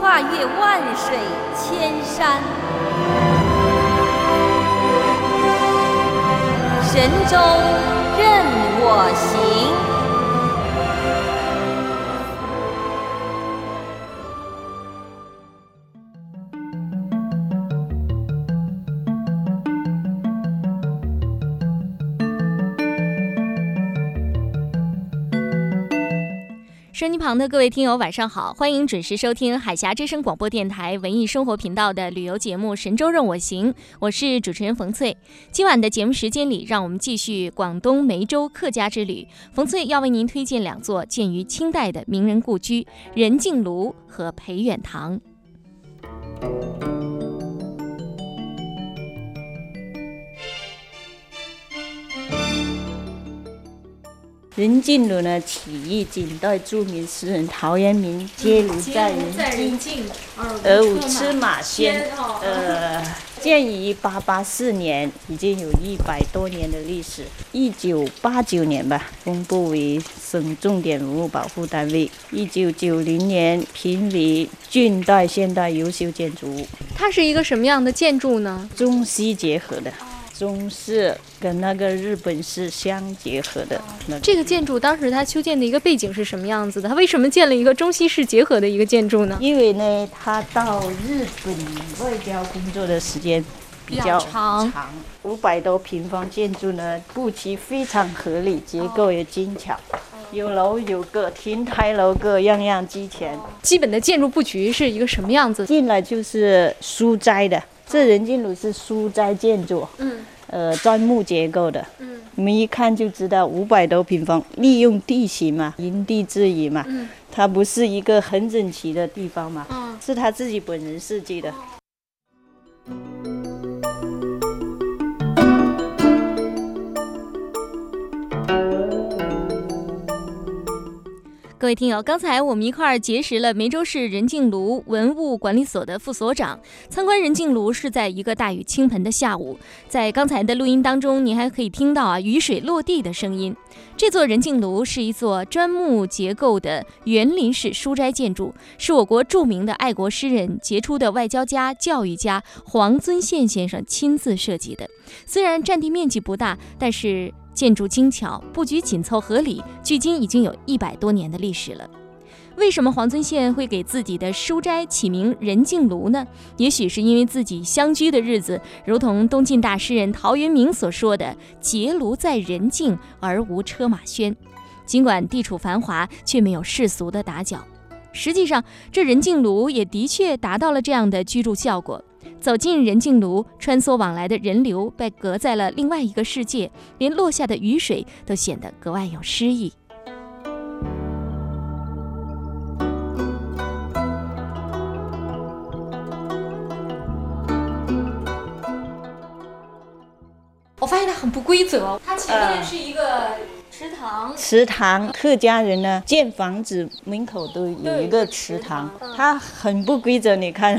跨越万水千山，神州任我行。音机旁的各位听友，晚上好！欢迎准时收听海峡之声广播电台文艺生活频道的旅游节目《神州任我行》，我是主持人冯翠。今晚的节目时间里，让我们继续广东梅州客家之旅。冯翠要为您推荐两座建于清代的名人故居——任静庐和培远堂。任敬庐呢，起义近代著名诗人陶渊明，皆庐在人境，而无车马喧。呃，建于八八四年，已经有一百多年的历史。一九八九年吧，公布为省重点文物保护单位。一九九零年评为近代现代优秀建筑物。它是一个什么样的建筑呢？中西结合的。中式跟那个日本式相结合的。这个建筑当时它修建的一个背景是什么样子的？它为什么建了一个中西式结合的一个建筑呢？因为呢，他到日本外交工作的时间比较长，五百多平方建筑呢，布局非常合理，结构也精巧，有楼有个，亭台楼阁样样齐全。基本的建筑布局是一个什么样子？进来就是书斋的。这任敬庐是书斋建筑，嗯，呃，砖木结构的，嗯，你们一看就知道五百多平方，利用地形嘛，因地制宜嘛，嗯，它不是一个很整齐的地方嘛，嗯，是他自己本人设计的。各位听友，刚才我们一块儿结识了梅州市任静庐文物管理所的副所长。参观任静庐是在一个大雨倾盆的下午，在刚才的录音当中，您还可以听到啊雨水落地的声音。这座任静庐是一座砖木结构的园林式书斋建筑，是我国著名的爱国诗人、杰出的外交家、教育家黄遵宪先生亲自设计的。虽然占地面积不大，但是。建筑精巧，布局紧凑合理，距今已经有一百多年的历史了。为什么黄遵宪会给自己的书斋起名任敬庐呢？也许是因为自己相居的日子，如同东晋大诗人陶渊明所说的“结庐在人境，而无车马喧”。尽管地处繁华，却没有世俗的打搅。实际上，这任敬庐也的确达到了这样的居住效果。走进人静炉，穿梭往来的人流被隔在了另外一个世界，连落下的雨水都显得格外有诗意。我发现它很不规则，它前面是一个。池塘，池塘，客家人呢建房子门口都有一个池塘，它很不规则，你看，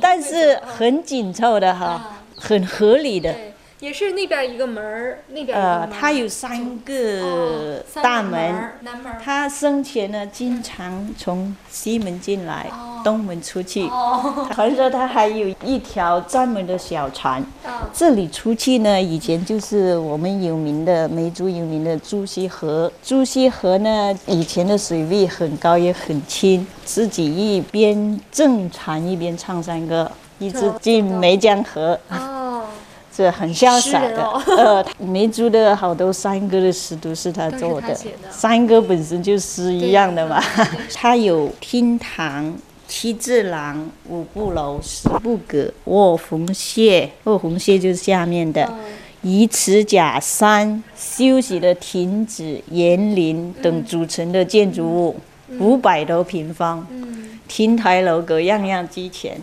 但是很紧凑的哈，很合理的。也是那边一个门儿，那边呃，他有三个大门。他生前呢，经常从西门进来，东门出去。哦。传说他还有一条专门的小船。这里出去呢，以前就是我们有名的梅州有名的朱溪河。朱溪河呢，以前的水位很高也很清，自己一边正船一边唱山歌。一直进梅江河。哦，这很潇洒的。呃，梅竹的好多山歌的诗都是他做的。山歌本身就诗一样的嘛。他有厅堂、七字廊、五步楼、十步阁、卧红榭。卧红榭就是下面的。移池假山、休息的亭子、园林等组成的建筑物，五百多平方，亭台楼阁样样俱全，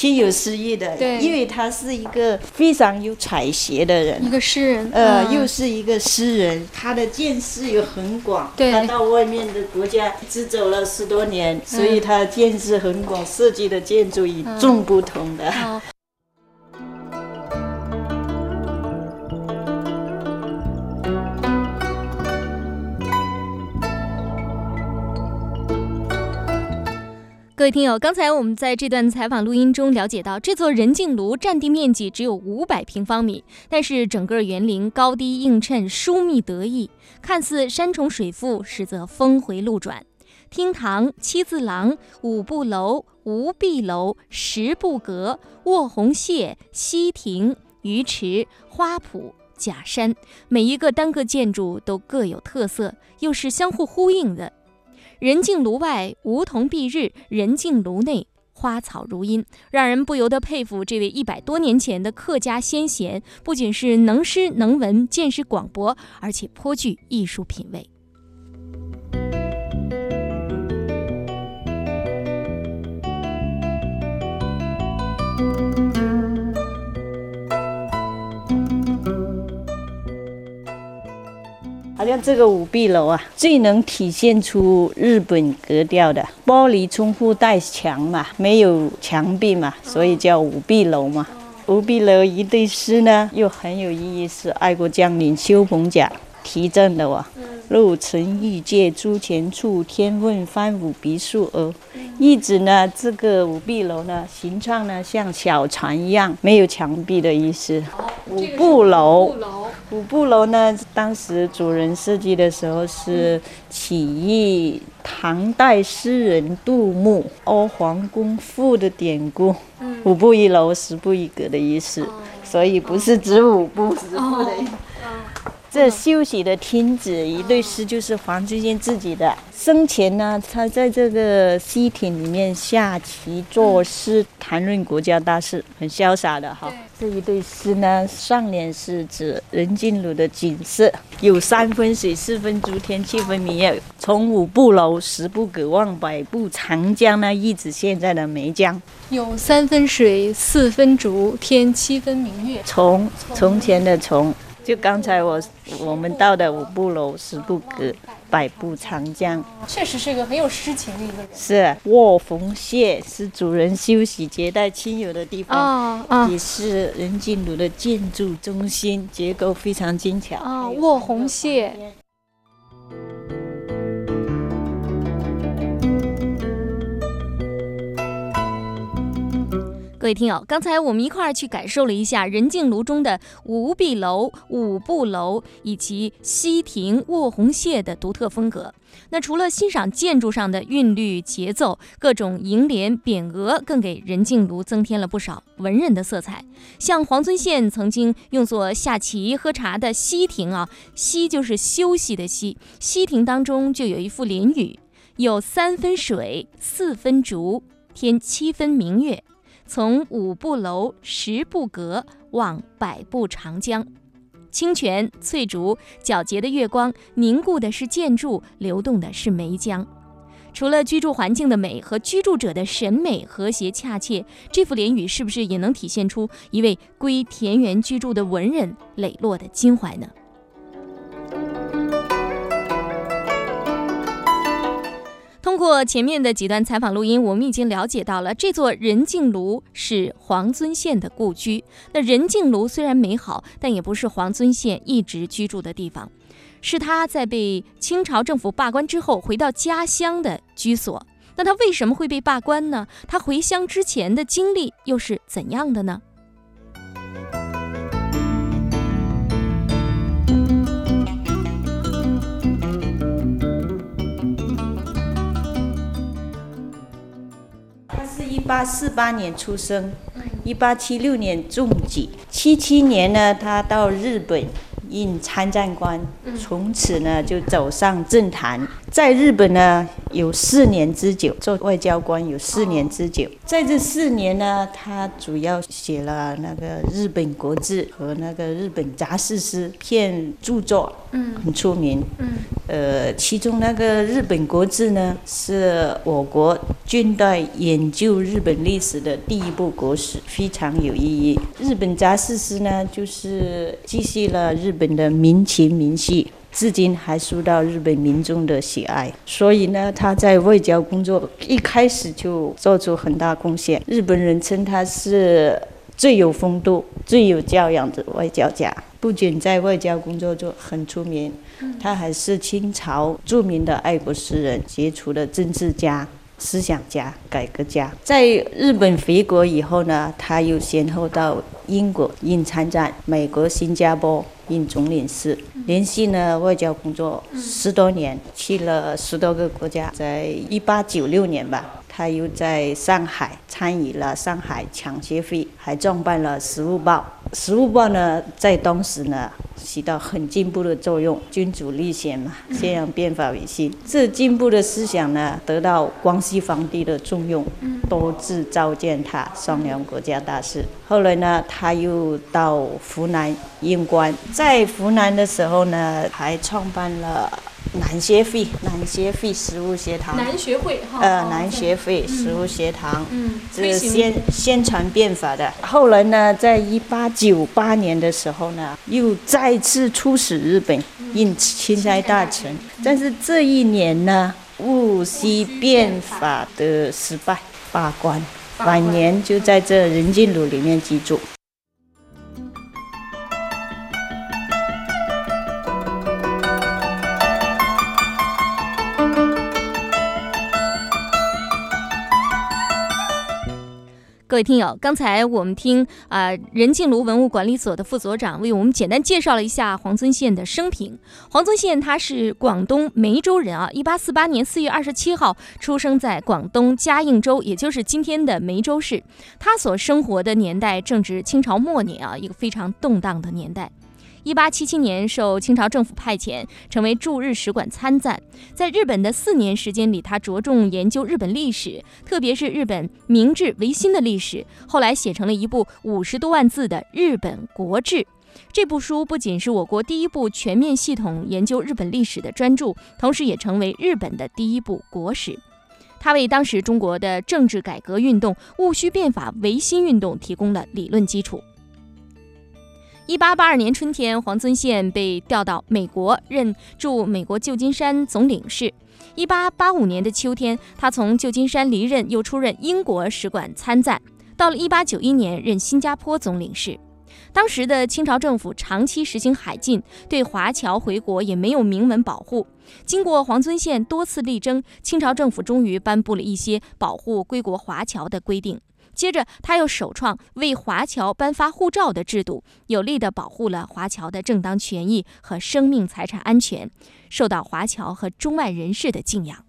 挺有诗意的。因为他是一个非常有采撷的人，一个诗人，呃，又是一个诗人，他的见识又很广。他到外面的国家只走了十多年，所以他见识很广，设计的建筑与众不同的。各位听友，刚才我们在这段采访录音中了解到，这座人敬庐占地面积只有五百平方米，但是整个园林高低映衬，疏密得意，看似山重水复，实则峰回路转。厅堂、七字廊、五步楼、无壁楼、十步阁、卧红榭、西亭、鱼池、花圃、假山，每一个单个建筑都各有特色，又是相互呼应的。人静炉外梧桐蔽日，人静炉内花草如茵，让人不由得佩服这位一百多年前的客家先贤，不仅是能诗能文、见识广博，而且颇具艺术品味。好像这个五壁楼啊，最能体现出日本格调的玻璃窗户带墙嘛，没有墙壁嘛，所以叫五壁楼嘛。五壁楼一对诗呢，又很有意义，是爱国将领修鹏甲题赠的哇。路曾欲借朱前处，天问翻五壁树额。一指呢，这个五壁楼呢，形状呢像小船一样，没有墙壁的意思。五步楼。五步楼呢？当时主人设计的时候是起义唐代诗人杜牧《阿房宫赋》的典故，五步一楼，十步一阁的意思，所以不是指五步十步的。这休息的亭子，一对诗就是黄遵宪自己的。生前呢，他在这个溪亭里面下棋作诗，谈论国家大事，很潇洒的哈。这一对诗呢，上联是指任静庐的景色，有三分水，四分竹天，七分明月。从五步楼，十步阁，望百步长江呢，一直现在的梅江。有三分水，四分竹天，七分明月。从从前的从。就刚才我我们到的五步楼、十步阁、百步长江，确实是一个很有诗情的一个人。是卧红榭，是主人休息接待亲友的地方，也是任敬庐的建筑中心，结构非常精巧。啊，卧红榭。各位听友，刚才我们一块儿去感受了一下任敬庐中的五壁楼、五步楼以及西亭、卧红榭的独特风格。那除了欣赏建筑上的韵律节奏，各种楹联、匾额更给任敬庐增添了不少文人的色彩。像黄遵宪曾经用作下棋喝茶的西亭啊，西就是休息的西，西亭当中就有一副联语：有三分水，四分竹，添七分明月。从五步楼、十步阁望百步长江，清泉翠竹，皎洁的月光凝固的是建筑，流动的是梅江。除了居住环境的美和居住者的审美和谐恰切，这幅联语是不是也能体现出一位归田园居住的文人磊落的襟怀呢？通过前面的几段采访录音，我们已经了解到了这座任敬庐是黄遵宪的故居。那任敬庐虽然美好，但也不是黄遵宪一直居住的地方，是他在被清朝政府罢官之后回到家乡的居所。那他为什么会被罢官呢？他回乡之前的经历又是怎样的呢？八四八年出生，一八七六年中举，七七年呢，他到日本。应参战官，从此呢就走上政坛，在日本呢有四年之久，做外交官有四年之久。在这四年呢，他主要写了那个日本国志和那个日本杂事诗片著作，嗯，很出名。嗯，呃，其中那个日本国志呢，是我国近代研究日本历史的第一部国史，非常有意义。日本杂事诗呢，就是记叙了日。本的民情民系，至今还受到日本民众的喜爱。所以呢，他在外交工作一开始就做出很大贡献。日本人称他是最有风度、最有教养的外交家。不仅在外交工作中很出名，他还是清朝著名的爱国诗人、杰出的政治家。思想家、改革家，在日本回国以后呢，他又先后到英国应参战，美国、新加坡应总领事，连续呢外交工作十多年，去了十多个国家。在一八九六年吧，他又在上海参与了上海抢劫会，还创办了《时务报》。《时务报》呢，在当时呢。起到很进步的作用，君主立宪嘛，宣扬变法维新。这进步的思想呢，得到光绪皇帝的重用，多次召见他商量国家大事。后来呢，他又到湖南任官，在湖南的时候呢，还创办了。南协会，南协会食物学堂。南学会哈。呃，南协会食物学堂，嗯，这是宣宣传变法的。后来呢，在一八九八年的时候呢，又再次出使日本，应钦差大臣。但是这一年呢，戊戌变法的失败，罢官，晚年就在这仁静路里面居住。各位听友，刚才我们听啊任静庐文物管理所的副所长为我们简单介绍了一下黄遵宪的生平。黄遵宪他是广东梅州人啊，一八四八年四月二十七号出生在广东嘉应州，也就是今天的梅州市。他所生活的年代正值清朝末年啊，一个非常动荡的年代。一八七七年，受清朝政府派遣，成为驻日使馆参赞。在日本的四年时间里，他着重研究日本历史，特别是日本明治维新的历史。后来写成了一部五十多万字的《日本国志》。这部书不仅是我国第一部全面系统研究日本历史的专著，同时也成为日本的第一部国史。它为当时中国的政治改革运动、戊戌变法、维新运动提供了理论基础。一八八二年春天，黄遵宪被调到美国任驻美国旧金山总领事。一八八五年的秋天，他从旧金山离任，又出任英国使馆参赞。到了一八九一年，任新加坡总领事。当时的清朝政府长期实行海禁，对华侨回国也没有明文保护。经过黄遵宪多次力争，清朝政府终于颁布了一些保护归国华侨的规定。接着，他又首创为华侨颁发护照的制度，有力地保护了华侨的正当权益和生命财产安全，受到华侨和中外人士的敬仰。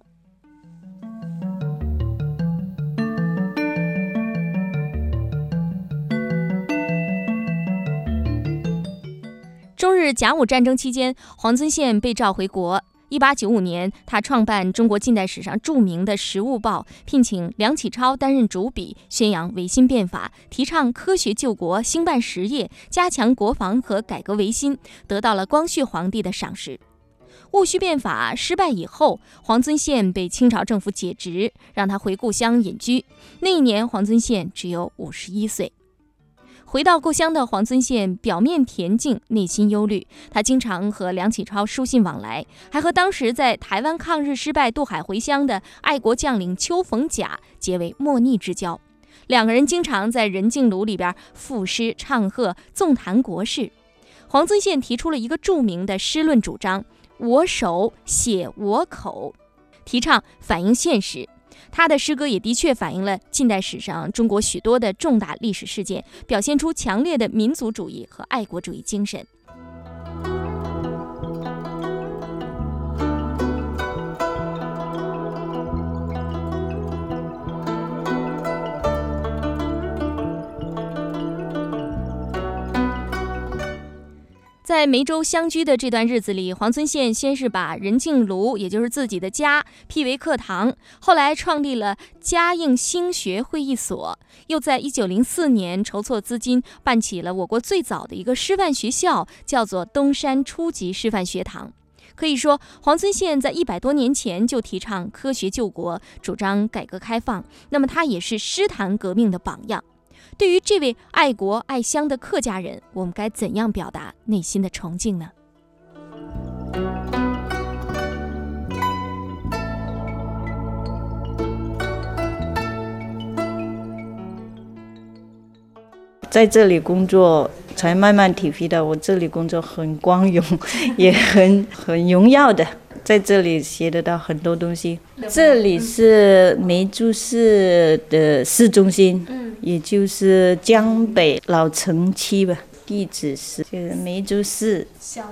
中日甲午战争期间，黄遵宪被召回国。一八九五年，他创办中国近代史上著名的《时务报》，聘请梁启超担任主笔，宣扬维新变法，提倡科学救国，兴办实业，加强国防和改革维新，得到了光绪皇帝的赏识。戊戌变法失败以后，黄遵宪被清朝政府解职，让他回故乡隐居。那一年，黄遵宪只有五十一岁。回到故乡的黄遵宪，表面恬静，内心忧虑。他经常和梁启超书信往来，还和当时在台湾抗日失败渡海回乡的爱国将领邱逢甲结为莫逆之交。两个人经常在仁静炉里边赋诗唱和，纵谈国事。黄遵宪提出了一个著名的诗论主张：“我手写我口”，提倡反映现实。他的诗歌也的确反映了近代史上中国许多的重大历史事件，表现出强烈的民族主义和爱国主义精神。在梅州相居的这段日子里，黄遵宪先是把任静庐，也就是自己的家，辟为课堂，后来创立了嘉应兴学会议所，又在一九零四年筹措资金，办起了我国最早的一个师范学校，叫做东山初级师范学堂。可以说，黄遵宪在一百多年前就提倡科学救国，主张改革开放，那么他也是诗坛革命的榜样。对于这位爱国爱乡的客家人，我们该怎样表达内心的崇敬呢？在这里工作，才慢慢体会到我这里工作很光荣，也很很荣耀的。在这里学得到很多东西。这里是梅州市的市中心，也就是江北老城区吧。地址是就是梅州市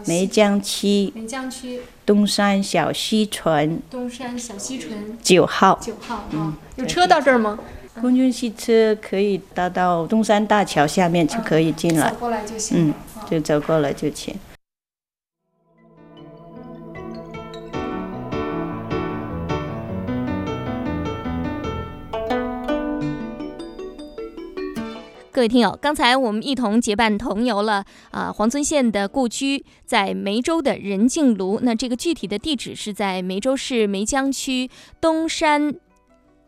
梅江区梅江区东山小西村东山小西村九号九号啊。有车到这儿吗？空军汽车可以搭到东山大桥下面就可以进来。走过来就行。嗯，就走过来就行。各位听友，刚才我们一同结伴同游了啊，黄遵宪的故居在梅州的仁静庐。那这个具体的地址是在梅州市梅江区东山。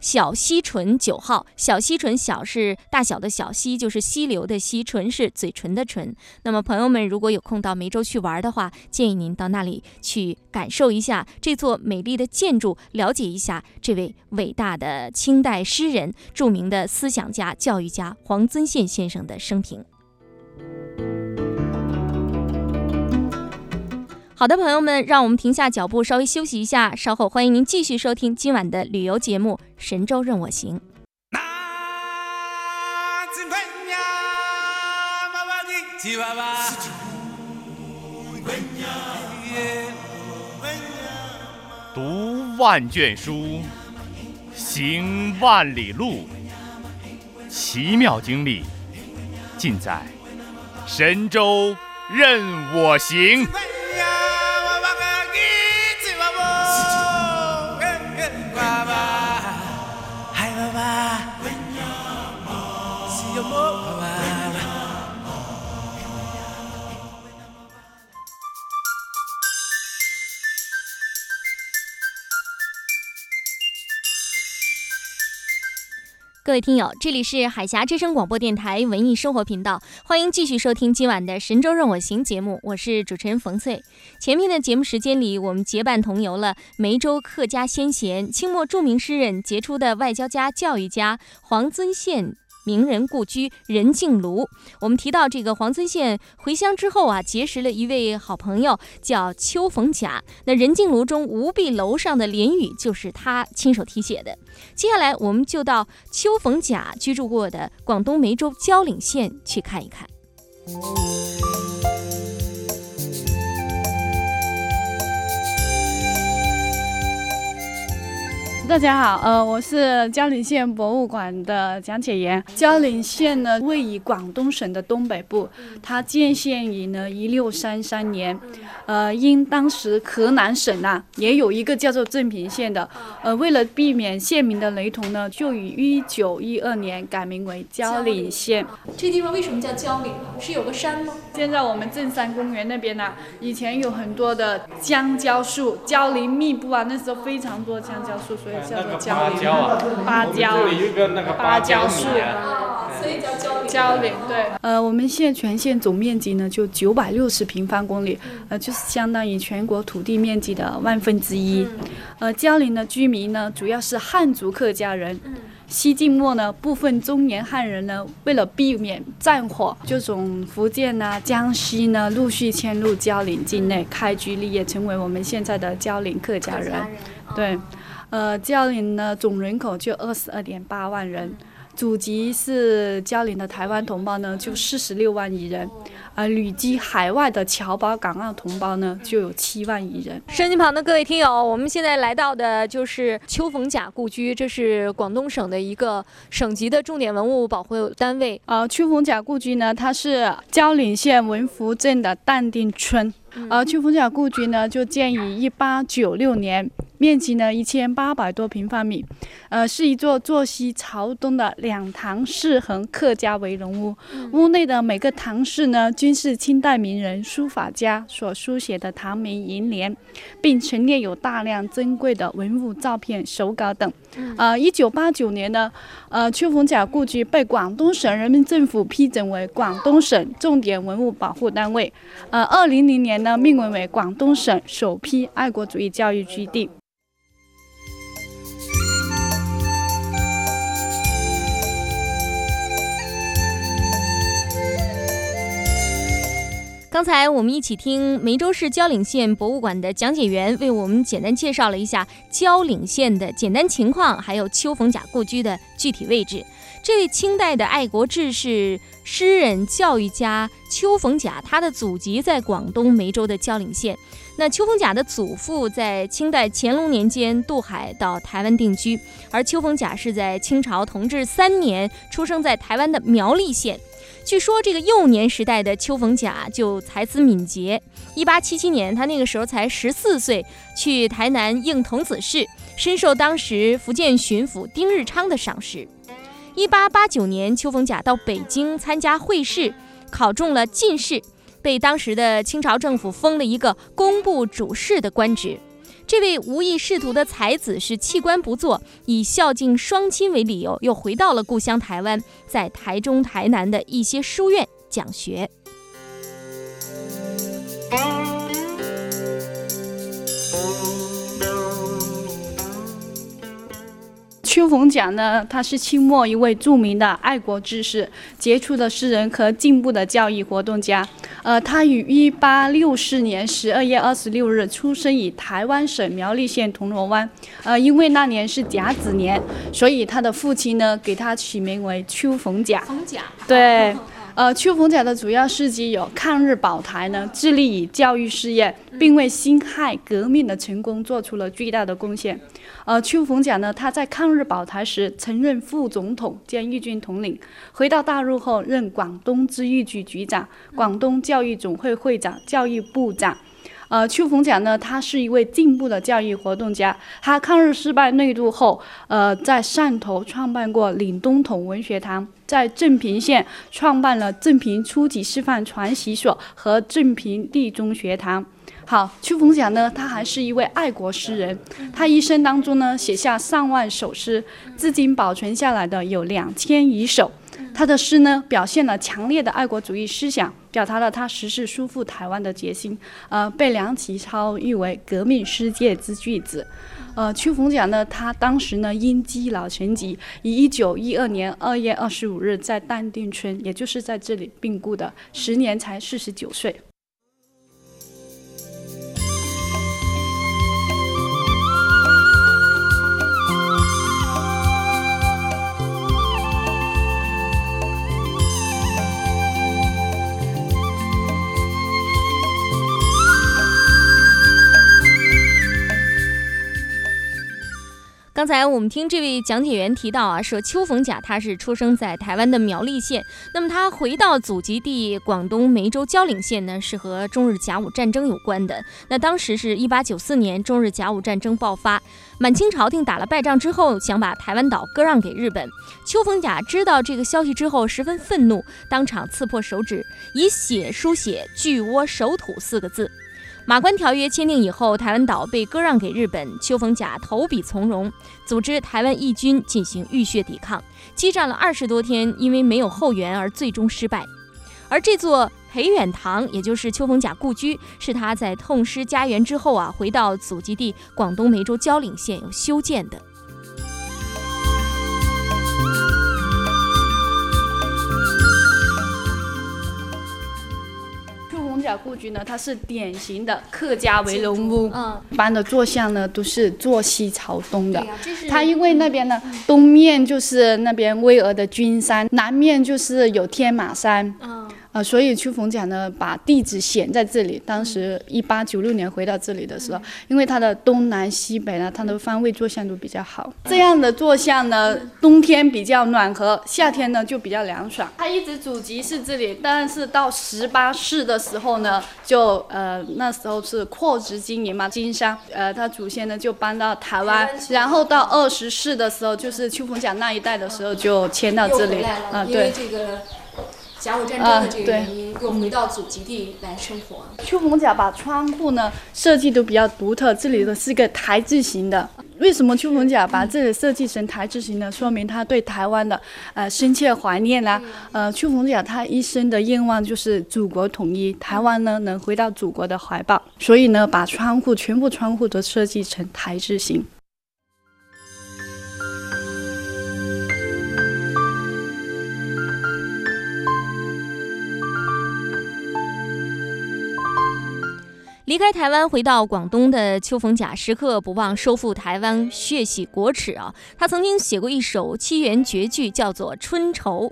小溪唇九号，小溪唇小是大小的小溪，就是溪流的溪；唇是嘴唇的唇。那么朋友们如果有空到梅州去玩的话，建议您到那里去感受一下这座美丽的建筑，了解一下这位伟大的清代诗人、著名的思想家、教育家黄遵宪先生的生平。好的，朋友们，让我们停下脚步，稍微休息一下。稍后欢迎您继续收听今晚的旅游节目《神州任我行》。读万卷书，行万里路，奇妙经历尽在《神州任我行》。各位听友，这里是海峡之声广播电台文艺生活频道，欢迎继续收听今晚的《神州任我行》节目，我是主持人冯翠。前面的节目时间里，我们结伴同游了梅州客家先贤、清末著名诗人、杰出的外交家、教育家黄遵宪。名人故居任静庐，我们提到这个黄村县回乡之后啊，结识了一位好朋友，叫邱逢甲。那任静庐中无壁楼上的联语就是他亲手题写的。接下来，我们就到邱逢甲居住过的广东梅州蕉岭县去看一看。大家好，呃，我是蕉岭县博物馆的讲解员。蕉岭县呢，位于广东省的东北部，它建县于呢一六三三年，呃，因当时河南省啊也有一个叫做镇平县的，呃，为了避免县名的雷同呢，就于一九一二年改名为蕉岭县。这地方为什么叫蕉岭？是有个山吗？现在我们镇山公园那边呢，以前有很多的香蕉树，蕉林密布啊，那时候非常多香蕉树，所以。叫做蕉林，芭蕉，芭蕉树，所以叫蕉林。蕉林对，呃，我们县全县总面积呢就九百六十平方公里，呃，就是相当于全国土地面积的万分之一。呃，蕉岭的居民呢主要是汉族客家人。西晋末呢，部分中原汉人呢为了避免战火，就从福建呐、江西呢陆续迁入蕉岭境内开居立业，成为我们现在的蕉岭客家人。对。呃，蕉岭呢总人口就二十二点八万人，祖籍是蕉岭的台湾同胞呢就四十六万余人，呃，旅居海外的侨胞港澳同胞呢就有七万余人。收音旁的各位听友，我们现在来到的就是丘逢甲故居，这是广东省的一个省级的重点文物保护单位。呃，丘逢甲故居呢，它是蕉岭县文福镇的淡定村。呃，丘逢甲故居呢，就建于一八九六年。面积呢一千八百多平方米，呃，是一座坐西朝东的两堂四横客家围龙屋。屋内的每个堂室呢，均是清代名人书法家所书写的唐名楹联，并陈列有大量珍贵的文物照片、手稿等。呃，一九八九年呢，呃，邱逢甲故居被广东省人民政府批准为广东省重点文物保护单位。呃，二零零年呢，命名为广东省首批爱国主义教育基地。刚才我们一起听梅州市蕉岭县博物馆的讲解员为我们简单介绍了一下蕉岭县的简单情况，还有丘逢甲故居的具体位置。这位清代的爱国志士、诗人、教育家丘逢甲，他的祖籍在广东梅州的蕉岭县。那丘逢甲的祖父在清代乾隆年间渡海到台湾定居，而丘逢甲是在清朝同治三年出生在台湾的苗栗县。据说这个幼年时代的丘逢甲就才思敏捷。一八七七年，他那个时候才十四岁，去台南应童子试，深受当时福建巡抚丁日昌的赏识。一八八九年，丘逢甲到北京参加会试，考中了进士，被当时的清朝政府封了一个工部主事的官职。这位无意仕途的才子是弃官不做，以孝敬双亲为理由，又回到了故乡台湾，在台中、台南的一些书院讲学。丘逢甲呢，他是清末一位著名的爱国志士、杰出的诗人和进步的教育活动家。呃，他于一八六四年十二月二十六日出生于台湾省苗栗县铜锣湾。呃，因为那年是甲子年，所以他的父亲呢给他取名为丘逢甲。逢甲，对。呃，丘逢甲的主要事迹有抗日保台呢，致力于教育事业，并为辛亥革命的成功做出了巨大的贡献。呃，丘逢甲呢，他在抗日保台时曾任副总统兼义军统领，回到大陆后任广东咨议局局长、广东教育总会会长、教育部长。呃，丘逢甲呢，他是一位进步的教育活动家。他抗日失败内渡后，呃，在汕头创办过岭东统文学堂，在镇平县创办了镇平初级师范传习所和镇平地中学堂。好，丘逢甲呢，他还是一位爱国诗人。他一生当中呢，写下上万首诗，至今保存下来的有两千余首。他的诗呢，表现了强烈的爱国主义思想，表达了他实施收复台湾的决心。呃，被梁启超誉为革命世界之巨子。呃，邱逢甲呢，他当时呢因积劳成疾，于一九一二年二月二十五日在淡定村，也就是在这里病故的，时年才四十九岁。刚才我们听这位讲解员提到啊，说邱逢甲他是出生在台湾的苗栗县，那么他回到祖籍地广东梅州蕉岭县呢，是和中日甲午战争有关的。那当时是一八九四年，中日甲午战争爆发，满清朝廷打了败仗之后，想把台湾岛割让给日本。邱逢甲知道这个消息之后，十分愤怒，当场刺破手指，以血书写“巨窝守土”四个字。马关条约签订以后，台湾岛被割让给日本。邱逢甲投笔从戎，组织台湾义军进行浴血抵抗，激战了二十多天，因为没有后援而最终失败。而这座裴远堂，也就是邱逢甲故居，是他在痛失家园之后啊，回到祖籍地广东梅州蕉岭县又修建的。故居呢，它是典型的客家围龙屋，嗯，一般的坐向呢都是坐西朝东的。它因为那边呢，东面就是那边巍峨的君山，南面就是有天马山，嗯，啊，所以秋风甲呢把地址选在这里。当时一八九六年回到这里的时候，因为它的东南西北呢，它的方位坐向都比较好。这样的坐向呢，冬天比较暖和，夏天呢就比较凉爽。它一直祖籍是这里，但是到十八世的时候呢，就呃那时候是扩殖经营嘛，经商，呃，他祖先呢就搬到台湾，然后到二十世的时候，就是秋风甲那一代的时候就迁到这里，啊，对这个。甲午战争的这个原因，又回到祖籍地来生活。秋红甲把窗户呢设计都比较独特，这里的是个台字形的。为什么秋红甲把这里设计成台字形呢？说明他对台湾的呃深切怀念啦。呃，秋红甲他一生的愿望就是祖国统一，台湾呢能回到祖国的怀抱，所以呢把窗户全部窗户都设计成台字形。离开台湾回到广东的邱逢甲，时刻不忘收复台湾，血洗国耻啊！他曾经写过一首七言绝句，叫做《春愁》：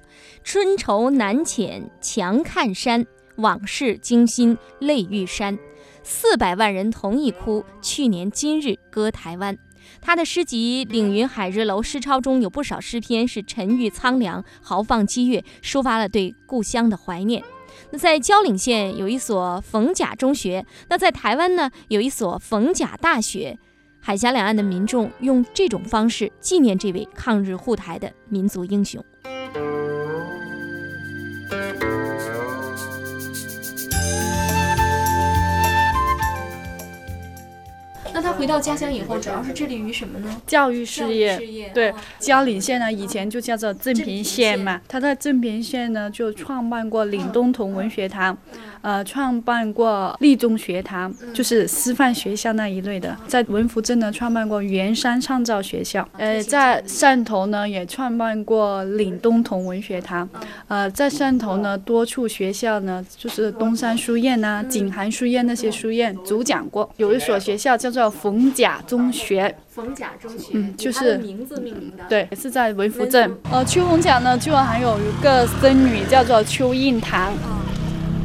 春愁难遣强看山，往事惊心泪欲潸。四百万人同一哭，去年今日割台湾。他的诗集《岭云海日楼诗抄》中有不少诗篇是沉郁苍凉、豪放激越，抒发了对故乡的怀念。那在蕉岭县有一所逢甲中学，那在台湾呢有一所逢甲大学，海峡两岸的民众用这种方式纪念这位抗日护台的民族英雄。回到家乡以后，主要是致力于什么呢？教育事业。对，蕉岭县呢，以前就叫做镇平县嘛。他在镇平县呢，就创办过岭东同文学堂。呃，创办过立中学堂，就是师范学校那一类的。在文福镇呢，创办过元山创造学校。呃，在汕头呢，也创办过岭东同文学堂。呃，在汕头呢，多处学校呢，就是东山书院呐、景涵书院那些书院主讲过。有一所学校叫做冯甲中学。冯甲中学，嗯，就是名字命名的。对，是在文福镇。呃，邱逢甲呢，居然还有一个孙女叫做邱印堂。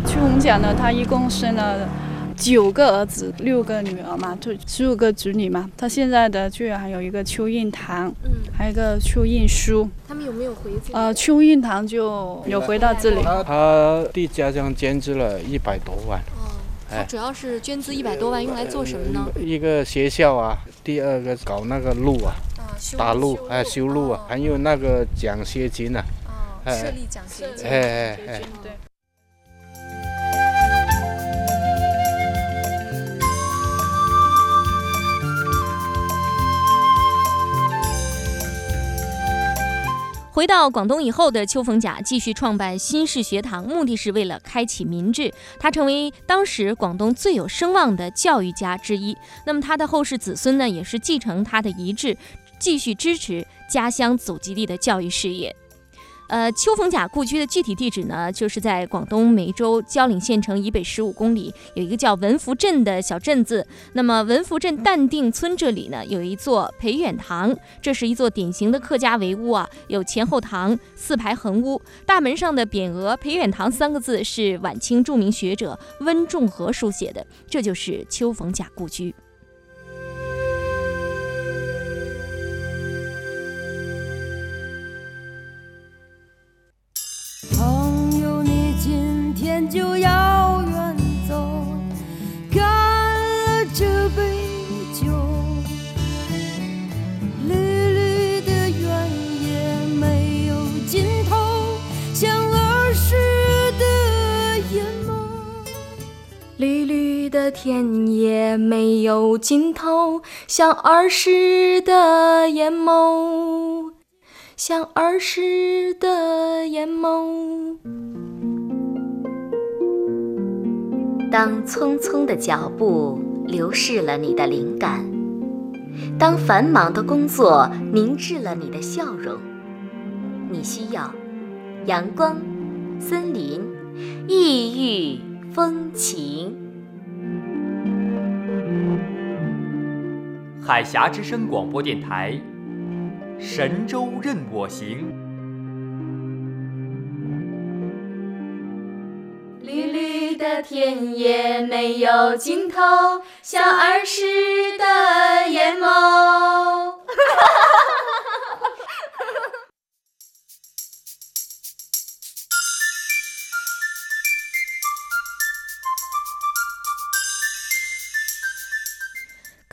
邱红甲呢，他一共生了九个儿子，六个女儿嘛，就十五个子女嘛。他现在的居然还有一个邱印堂，嗯，还有一个邱印书。他们有没有回？呃，邱印堂就有回到这里。他的家乡捐资了一百多万。哦，他主要是捐资一百多万，用来做什么呢？一个学校啊，第二个搞那个路啊，打路哎，修路啊，还有那个奖学金呢。哦，设立奖学金。哎哎哎，对。回到广东以后的邱逢甲继续创办新式学堂，目的是为了开启民智。他成为当时广东最有声望的教育家之一。那么他的后世子孙呢，也是继承他的遗志，继续支持家乡祖籍地的教育事业。呃，邱逢甲故居的具体地址呢，就是在广东梅州蕉岭县城以北十五公里，有一个叫文福镇的小镇子。那么文福镇淡定村这里呢，有一座培远堂，这是一座典型的客家围屋啊，有前后堂，四排横屋，大门上的匾额“培远堂”三个字是晚清著名学者温仲和书写的，这就是邱逢甲故居。像儿时的眼眸，像儿时的眼眸。当匆匆的脚步流逝了你的灵感，当繁忙的工作凝滞了你的笑容，你需要阳光、森林、异域风情。海峡之声广播电台，神州任我行。绿绿的田野没有尽头，像儿时的眼眸。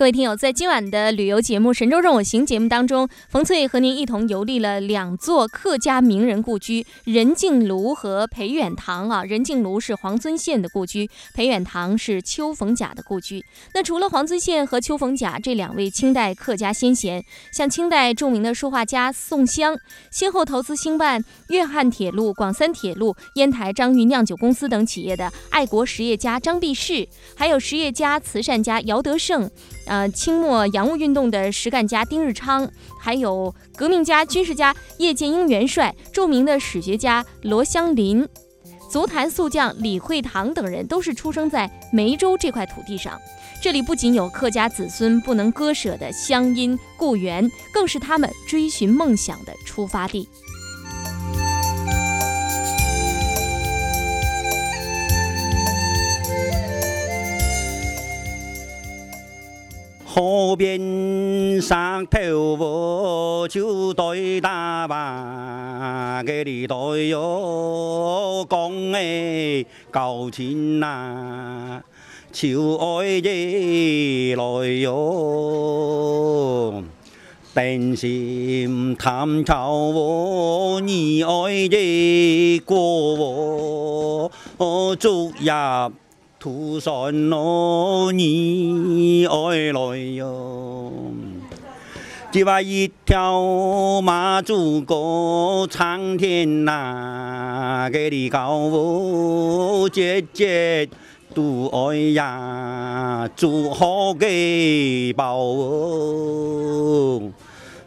各位听友，在今晚的旅游节目《神州任我行》节目当中，冯翠和您一同游历了两座客家名人故居——任静庐和裴远堂啊。任静庐是黄遵宪的故居，裴远堂是邱逢甲的故居。那除了黄遵宪和邱逢甲这两位清代客家先贤，像清代著名的书画家宋襄，先后投资兴办粤汉铁路、广三铁路、烟台张裕酿酒公司等企业的爱国实业家张弼士，还有实业家、慈善家姚德胜。呃，清末洋务运动的实干家丁日昌，还有革命家、军事家叶剑英元帅，著名的史学家罗香林，足坛宿将李惠堂等人，都是出生在梅州这块土地上。这里不仅有客家子孙不能割舍的乡音故园，更是他们追寻梦想的出发地。河边上头我就对大把给你对哟，讲哎高情呐，就爱夜来哟，担心探草我，你爱夜过我，竹叶。土山路你爱来哟，只把一条马祖过苍天呐，给你高哦姐姐都爱呀，祝好给包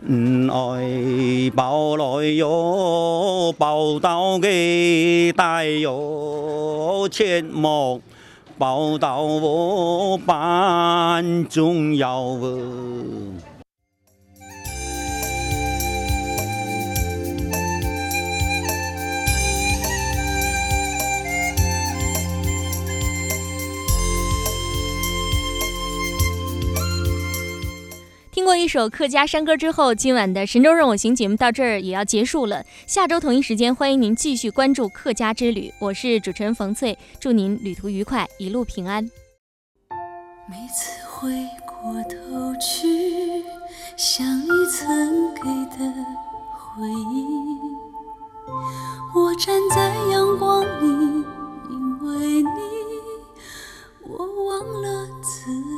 嗯爱包来哟，包到给带哟，切莫。报道我班重要听过一首客家山歌之后，今晚的《神州任我行》节目到这儿也要结束了。下周同一时间，欢迎您继续关注客家之旅。我是主持人冯翠，祝您旅途愉快，一路平安。每次回过头去，想你曾给的回忆，我站在阳光里，因为你，我忘了自。